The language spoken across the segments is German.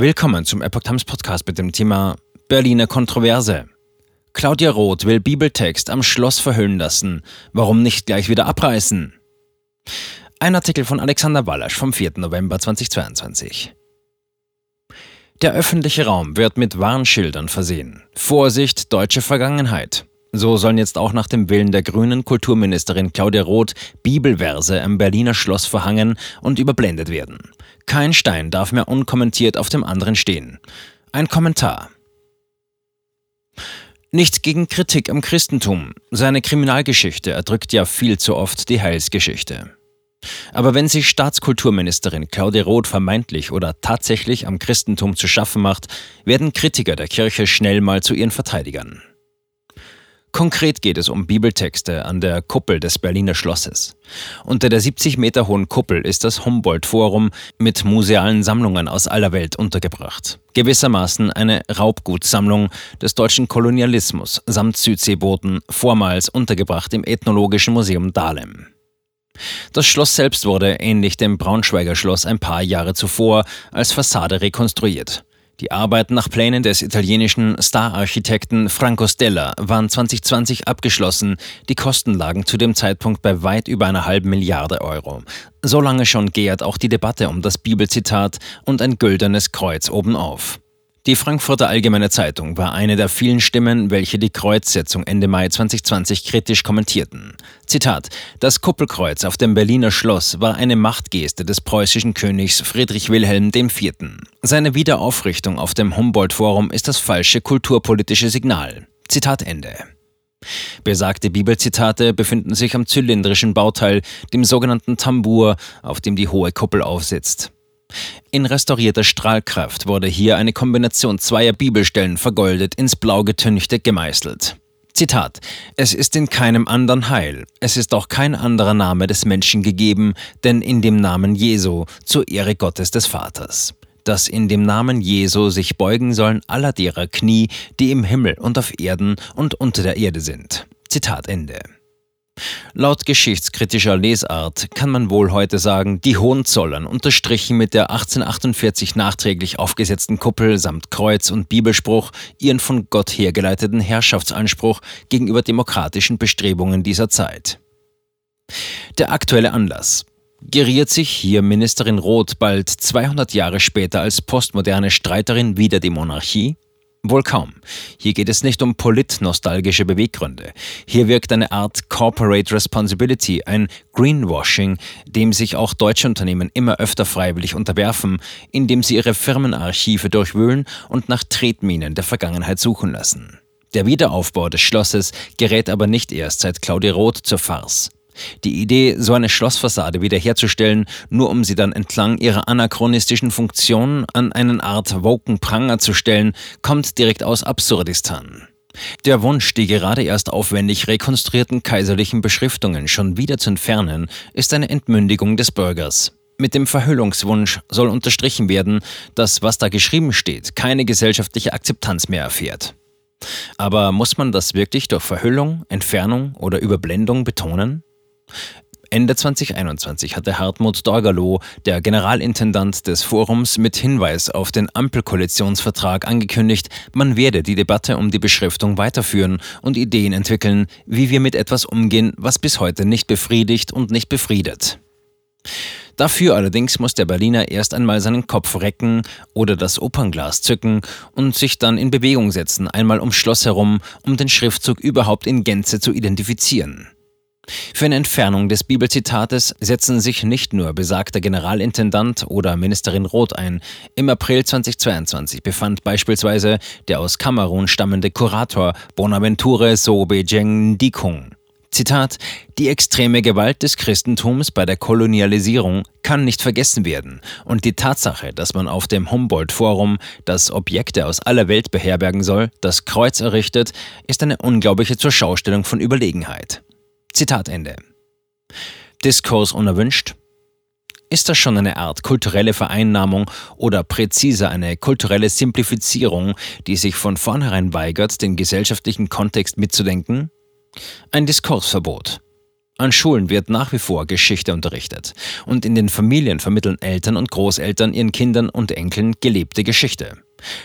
Willkommen zum Epoch Times Podcast mit dem Thema Berliner Kontroverse. Claudia Roth will Bibeltext am Schloss verhüllen lassen. Warum nicht gleich wieder abreißen? Ein Artikel von Alexander Wallasch vom 4. November 2022. Der öffentliche Raum wird mit Warnschildern versehen. Vorsicht, deutsche Vergangenheit. So sollen jetzt auch nach dem Willen der grünen Kulturministerin Claudia Roth Bibelverse am Berliner Schloss verhangen und überblendet werden. Kein Stein darf mehr unkommentiert auf dem anderen stehen. Ein Kommentar. Nichts gegen Kritik am Christentum. Seine Kriminalgeschichte erdrückt ja viel zu oft die Heilsgeschichte. Aber wenn sich Staatskulturministerin Claudia Roth vermeintlich oder tatsächlich am Christentum zu schaffen macht, werden Kritiker der Kirche schnell mal zu ihren Verteidigern. Konkret geht es um Bibeltexte an der Kuppel des Berliner Schlosses. Unter der 70 Meter hohen Kuppel ist das Humboldt-Forum mit musealen Sammlungen aus aller Welt untergebracht. Gewissermaßen eine Raubgutsammlung des deutschen Kolonialismus samt Südseebooten, vormals untergebracht im Ethnologischen Museum Dahlem. Das Schloss selbst wurde, ähnlich dem Braunschweiger Schloss ein paar Jahre zuvor, als Fassade rekonstruiert. Die Arbeiten nach Plänen des italienischen Star-Architekten Franco Stella waren 2020 abgeschlossen. Die Kosten lagen zu dem Zeitpunkt bei weit über einer halben Milliarde Euro. So lange schon gärt auch die Debatte um das Bibelzitat und ein güldenes Kreuz obenauf. Die Frankfurter Allgemeine Zeitung war eine der vielen Stimmen, welche die Kreuzsetzung Ende Mai 2020 kritisch kommentierten. Zitat: Das Kuppelkreuz auf dem Berliner Schloss war eine Machtgeste des preußischen Königs Friedrich Wilhelm IV. Seine Wiederaufrichtung auf dem Humboldt-Forum ist das falsche kulturpolitische Signal. Zitat Ende. Besagte Bibelzitate befinden sich am zylindrischen Bauteil, dem sogenannten Tambour, auf dem die hohe Kuppel aufsitzt. In restaurierter Strahlkraft wurde hier eine Kombination zweier Bibelstellen vergoldet ins Blau getünchte gemeißelt. Zitat: Es ist in keinem anderen Heil, es ist auch kein anderer Name des Menschen gegeben, denn in dem Namen Jesu, zur Ehre Gottes des Vaters. Dass in dem Namen Jesu sich beugen sollen aller derer Knie, die im Himmel und auf Erden und unter der Erde sind. Zitat Ende. Laut geschichtskritischer Lesart kann man wohl heute sagen, die Hohenzollern unterstrichen mit der 1848 nachträglich aufgesetzten Kuppel samt Kreuz und Bibelspruch ihren von Gott hergeleiteten Herrschaftsanspruch gegenüber demokratischen Bestrebungen dieser Zeit. Der aktuelle Anlass geriert sich hier Ministerin Roth bald 200 Jahre später als postmoderne Streiterin wider die Monarchie? Wohl kaum. Hier geht es nicht um politnostalgische Beweggründe. Hier wirkt eine Art Corporate Responsibility, ein Greenwashing, dem sich auch deutsche Unternehmen immer öfter freiwillig unterwerfen, indem sie ihre Firmenarchive durchwühlen und nach Tretminen der Vergangenheit suchen lassen. Der Wiederaufbau des Schlosses gerät aber nicht erst seit Claudia Roth zur Farce. Die Idee, so eine Schlossfassade wiederherzustellen, nur um sie dann entlang ihrer anachronistischen Funktion an einen Art woken Pranger zu stellen, kommt direkt aus Absurdistan. Der Wunsch, die gerade erst aufwendig rekonstruierten kaiserlichen Beschriftungen schon wieder zu entfernen, ist eine Entmündigung des Bürgers. Mit dem Verhüllungswunsch soll unterstrichen werden, dass was da geschrieben steht, keine gesellschaftliche Akzeptanz mehr erfährt. Aber muss man das wirklich durch Verhüllung, Entfernung oder Überblendung betonen? Ende 2021 hatte Hartmut Dorgalow, der Generalintendant des Forums, mit Hinweis auf den Ampelkoalitionsvertrag angekündigt, man werde die Debatte um die Beschriftung weiterführen und Ideen entwickeln, wie wir mit etwas umgehen, was bis heute nicht befriedigt und nicht befriedet. Dafür allerdings muss der Berliner erst einmal seinen Kopf recken oder das Opernglas zücken und sich dann in Bewegung setzen, einmal ums Schloss herum, um den Schriftzug überhaupt in Gänze zu identifizieren. Für eine Entfernung des Bibelzitates setzen sich nicht nur besagter Generalintendant oder Ministerin Roth ein. Im April 2022 befand beispielsweise der aus Kamerun stammende Kurator Bonaventure Sobejeng Ndikung. Zitat: Die extreme Gewalt des Christentums bei der Kolonialisierung kann nicht vergessen werden und die Tatsache, dass man auf dem Humboldt-Forum, das Objekte aus aller Welt beherbergen soll, das Kreuz errichtet, ist eine unglaubliche Zurschaustellung von Überlegenheit. Zitat Ende. Diskurs unerwünscht? Ist das schon eine Art kulturelle Vereinnahmung oder präziser eine kulturelle Simplifizierung, die sich von vornherein weigert, den gesellschaftlichen Kontext mitzudenken? Ein Diskursverbot. An Schulen wird nach wie vor Geschichte unterrichtet und in den Familien vermitteln Eltern und Großeltern ihren Kindern und Enkeln gelebte Geschichte.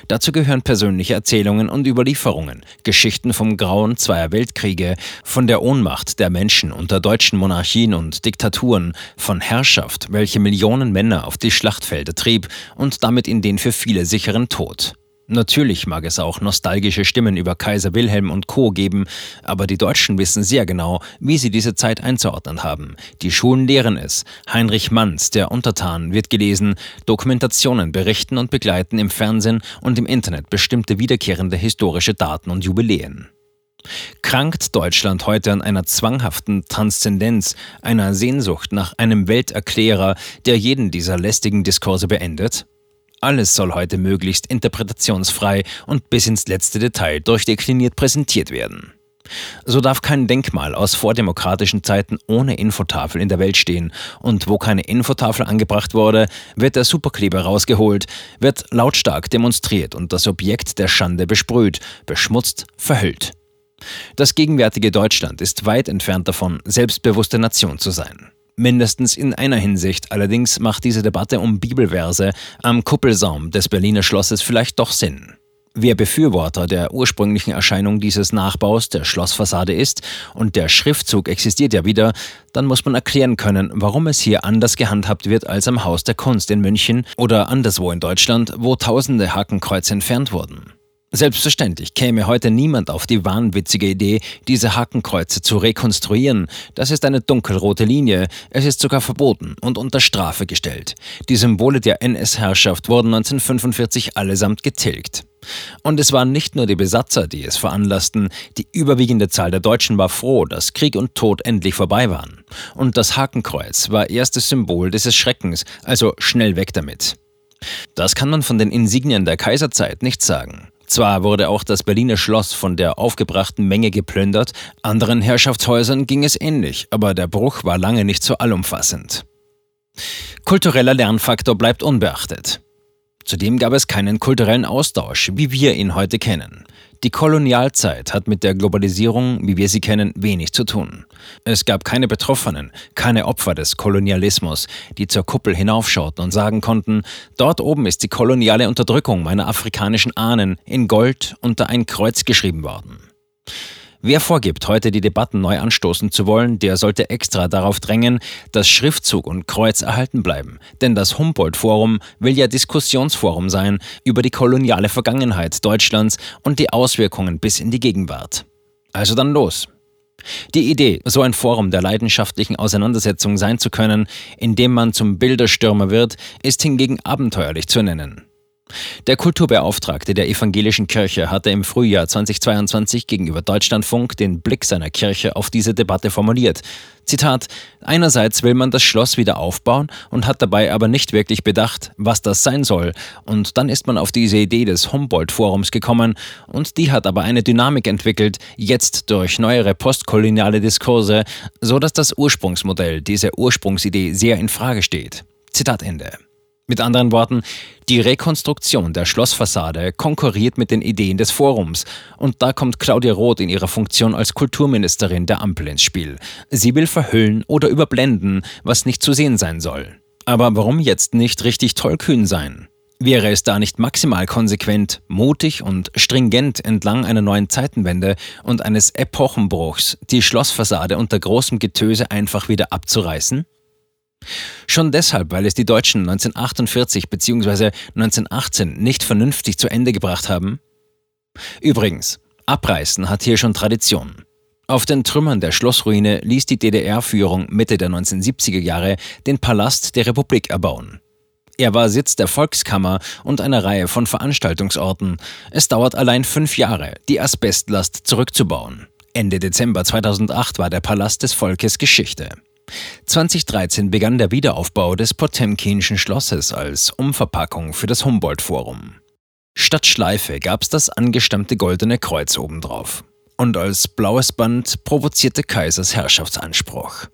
Dazu gehören persönliche Erzählungen und Überlieferungen, Geschichten vom Grauen zweier Weltkriege, von der Ohnmacht der Menschen unter deutschen Monarchien und Diktaturen, von Herrschaft, welche Millionen Männer auf die Schlachtfelder trieb und damit in den für viele sicheren Tod. Natürlich mag es auch nostalgische Stimmen über Kaiser Wilhelm und Co. geben, aber die Deutschen wissen sehr genau, wie sie diese Zeit einzuordnen haben. Die Schulen lehren es. Heinrich Manns, der Untertan, wird gelesen, Dokumentationen berichten und begleiten im Fernsehen und im Internet bestimmte wiederkehrende historische Daten und Jubiläen. Krankt Deutschland heute an einer zwanghaften Transzendenz, einer Sehnsucht nach einem Welterklärer, der jeden dieser lästigen Diskurse beendet? Alles soll heute möglichst interpretationsfrei und bis ins letzte Detail durchdekliniert präsentiert werden. So darf kein Denkmal aus vordemokratischen Zeiten ohne Infotafel in der Welt stehen. Und wo keine Infotafel angebracht wurde, wird der Superkleber rausgeholt, wird lautstark demonstriert und das Objekt der Schande besprüht, beschmutzt, verhüllt. Das gegenwärtige Deutschland ist weit entfernt davon, selbstbewusste Nation zu sein. Mindestens in einer Hinsicht allerdings macht diese Debatte um Bibelverse am Kuppelsaum des Berliner Schlosses vielleicht doch Sinn. Wer Befürworter der ursprünglichen Erscheinung dieses Nachbaus der Schlossfassade ist und der Schriftzug existiert ja wieder, dann muss man erklären können, warum es hier anders gehandhabt wird als am Haus der Kunst in München oder anderswo in Deutschland, wo tausende Hakenkreuze entfernt wurden. Selbstverständlich käme heute niemand auf die wahnwitzige Idee, diese Hakenkreuze zu rekonstruieren. Das ist eine dunkelrote Linie. Es ist sogar verboten und unter Strafe gestellt. Die Symbole der NS-Herrschaft wurden 1945 allesamt getilgt. Und es waren nicht nur die Besatzer, die es veranlassten, die überwiegende Zahl der Deutschen war froh, dass Krieg und Tod endlich vorbei waren. Und das Hakenkreuz war erstes Symbol dieses Schreckens, also schnell weg damit. Das kann man von den Insignien der Kaiserzeit nicht sagen. Zwar wurde auch das Berliner Schloss von der aufgebrachten Menge geplündert, anderen Herrschaftshäusern ging es ähnlich, aber der Bruch war lange nicht so allumfassend. Kultureller Lernfaktor bleibt unbeachtet. Zudem gab es keinen kulturellen Austausch, wie wir ihn heute kennen. Die Kolonialzeit hat mit der Globalisierung, wie wir sie kennen, wenig zu tun. Es gab keine Betroffenen, keine Opfer des Kolonialismus, die zur Kuppel hinaufschauten und sagen konnten, dort oben ist die koloniale Unterdrückung meiner afrikanischen Ahnen in Gold unter ein Kreuz geschrieben worden. Wer vorgibt, heute die Debatten neu anstoßen zu wollen, der sollte extra darauf drängen, dass Schriftzug und Kreuz erhalten bleiben. Denn das Humboldt-Forum will ja Diskussionsforum sein über die koloniale Vergangenheit Deutschlands und die Auswirkungen bis in die Gegenwart. Also dann los. Die Idee, so ein Forum der leidenschaftlichen Auseinandersetzung sein zu können, in dem man zum Bilderstürmer wird, ist hingegen abenteuerlich zu nennen. Der Kulturbeauftragte der evangelischen Kirche hatte im Frühjahr 2022 gegenüber Deutschlandfunk den Blick seiner Kirche auf diese Debatte formuliert. Zitat: Einerseits will man das Schloss wieder aufbauen und hat dabei aber nicht wirklich bedacht, was das sein soll. Und dann ist man auf diese Idee des Humboldt-Forums gekommen und die hat aber eine Dynamik entwickelt, jetzt durch neuere postkoloniale Diskurse, so dass das Ursprungsmodell, diese Ursprungsidee sehr in Frage steht. Zitat Ende. Mit anderen Worten, die Rekonstruktion der Schlossfassade konkurriert mit den Ideen des Forums. Und da kommt Claudia Roth in ihrer Funktion als Kulturministerin der Ampel ins Spiel. Sie will verhüllen oder überblenden, was nicht zu sehen sein soll. Aber warum jetzt nicht richtig tollkühn sein? Wäre es da nicht maximal konsequent, mutig und stringent entlang einer neuen Zeitenwende und eines Epochenbruchs die Schlossfassade unter großem Getöse einfach wieder abzureißen? Schon deshalb, weil es die Deutschen 1948 bzw. 1918 nicht vernünftig zu Ende gebracht haben? Übrigens, Abreißen hat hier schon Tradition. Auf den Trümmern der Schlossruine ließ die DDR-Führung Mitte der 1970er Jahre den Palast der Republik erbauen. Er war Sitz der Volkskammer und einer Reihe von Veranstaltungsorten. Es dauert allein fünf Jahre, die Asbestlast zurückzubauen. Ende Dezember 2008 war der Palast des Volkes Geschichte. 2013 begann der Wiederaufbau des Potemkinschen Schlosses als Umverpackung für das Humboldt-Forum. Statt Schleife gab's das angestammte goldene Kreuz obendrauf. Und als blaues Band provozierte Kaisers Herrschaftsanspruch.